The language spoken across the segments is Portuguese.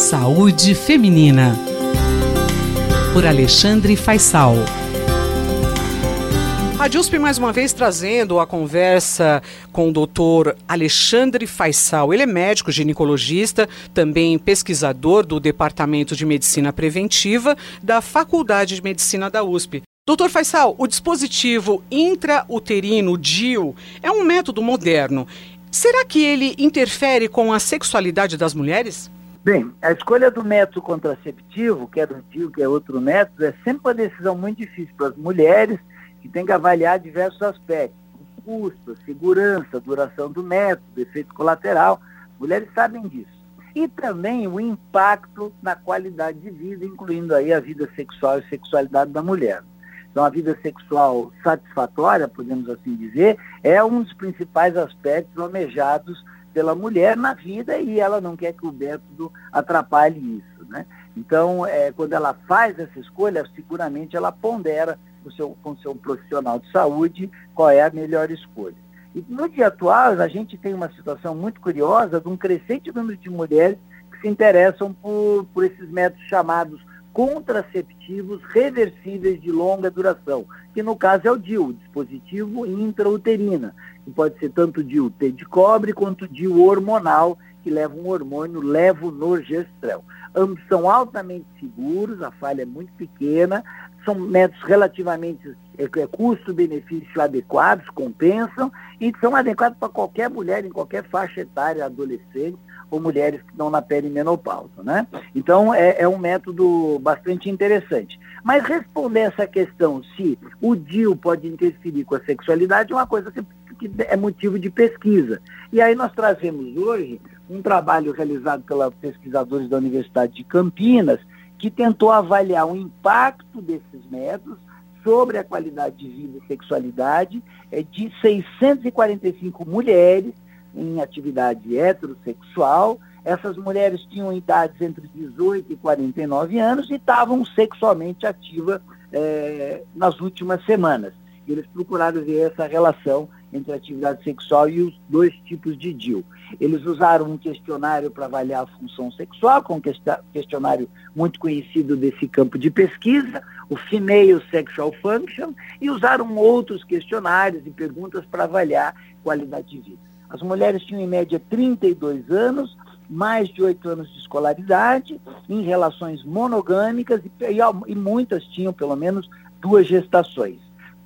Saúde Feminina. Por Alexandre Faisal. Rádio USP mais uma vez trazendo a conversa com o doutor Alexandre Faisal. Ele é médico ginecologista, também pesquisador do Departamento de Medicina Preventiva da Faculdade de Medicina da USP. Doutor Faisal, o dispositivo intrauterino DIU é um método moderno. Será que ele interfere com a sexualidade das mulheres? Bem, a escolha do método contraceptivo, que é do DIU, que é outro método, é sempre uma decisão muito difícil para as mulheres que tem que avaliar diversos aspectos. Custo, segurança, duração do método, efeito colateral. Mulheres sabem disso. E também o impacto na qualidade de vida, incluindo aí a vida sexual e sexualidade da mulher. Então, a vida sexual satisfatória, podemos assim dizer, é um dos principais aspectos almejados pela mulher na vida e ela não quer que o método atrapalhe isso. Né? Então, é, quando ela faz essa escolha, seguramente ela pondera com seu, com seu profissional de saúde qual é a melhor escolha. E no dia atual, a gente tem uma situação muito curiosa de um crescente número de mulheres que se interessam por, por esses métodos chamados contraceptivos reversíveis de longa duração, que no caso é o DIU, dispositivo intrauterina, que pode ser tanto DIU T de cobre quanto DIU hormonal, que leva um hormônio levonorgestrel. Ambos são altamente seguros, a falha é muito pequena, são métodos relativamente é, é, custo-benefício adequados, compensam e são adequados para qualquer mulher em qualquer faixa etária, adolescente ou mulheres que estão na perimenopausa, né? Então é, é um método bastante interessante. Mas responder essa questão se o DIU pode interferir com a sexualidade é uma coisa que, que é motivo de pesquisa. E aí nós trazemos hoje um trabalho realizado pelos pesquisadores da Universidade de Campinas, que tentou avaliar o impacto desses métodos sobre a qualidade de vida e sexualidade é, de 645 mulheres em atividade heterossexual. Essas mulheres tinham idades entre 18 e 49 anos e estavam sexualmente ativas é, nas últimas semanas. Eles procuraram ver essa relação entre a atividade sexual e os dois tipos de DIL. Eles usaram um questionário para avaliar a função sexual, com um questionário muito conhecido desse campo de pesquisa, o Female Sexual Function, e usaram outros questionários e perguntas para avaliar qualidade de vida. As mulheres tinham em média 32 anos, mais de 8 anos de escolaridade, em relações monogâmicas, e, e muitas tinham pelo menos duas gestações,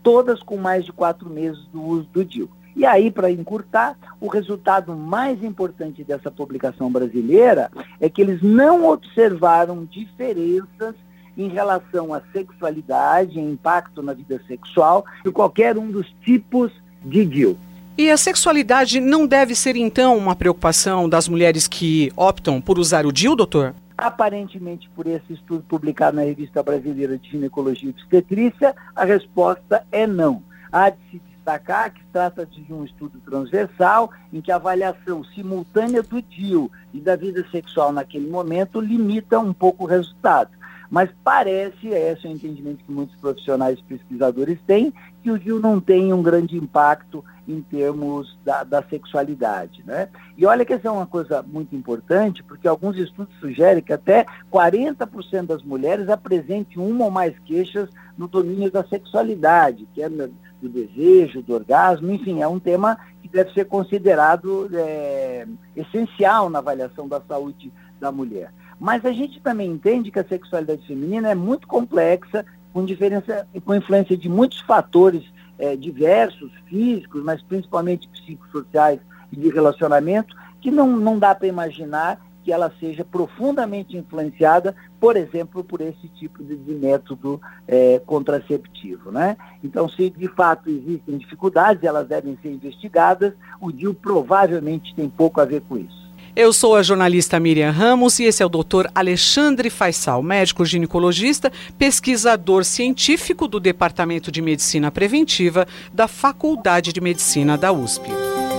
todas com mais de quatro meses do uso do DIU. E aí, para encurtar, o resultado mais importante dessa publicação brasileira é que eles não observaram diferenças em relação à sexualidade, impacto na vida sexual, de qualquer um dos tipos de DIU. E a sexualidade não deve ser, então, uma preocupação das mulheres que optam por usar o DIU, doutor? Aparentemente, por esse estudo publicado na Revista Brasileira de Ginecologia e Obstetrícia, a resposta é não. Há de se destacar que trata de um estudo transversal em que a avaliação simultânea do DIU e da vida sexual naquele momento limita um pouco o resultado. Mas parece, esse é o entendimento que muitos profissionais pesquisadores têm, que o DIU não tem um grande impacto em termos da, da, sexualidade. Né? E olha que essa é uma coisa muito importante, porque alguns estudos sugerem que até 40% das mulheres apresentem uma ou mais queixas no domínio da sexualidade, que é do desejo, do orgasmo, enfim, é um tema que deve ser considerado é, essencial na avaliação da saúde da mulher. Mas a gente também entende que a sexualidade feminina é muito complexa, com diferença, com influência de muitos fatores é, diversos, físicos, mas principalmente psicossociais e de relacionamento, que não, não dá para imaginar que ela seja profundamente influenciada, por exemplo, por esse tipo de, de método é, contraceptivo. Né? Então, se de fato existem dificuldades, elas devem ser investigadas. O DIU provavelmente tem pouco a ver com isso. Eu sou a jornalista Miriam Ramos e esse é o doutor Alexandre Faisal, médico ginecologista, pesquisador científico do Departamento de Medicina Preventiva da Faculdade de Medicina da USP.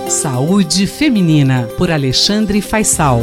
Saúde Feminina, por Alexandre Faisal.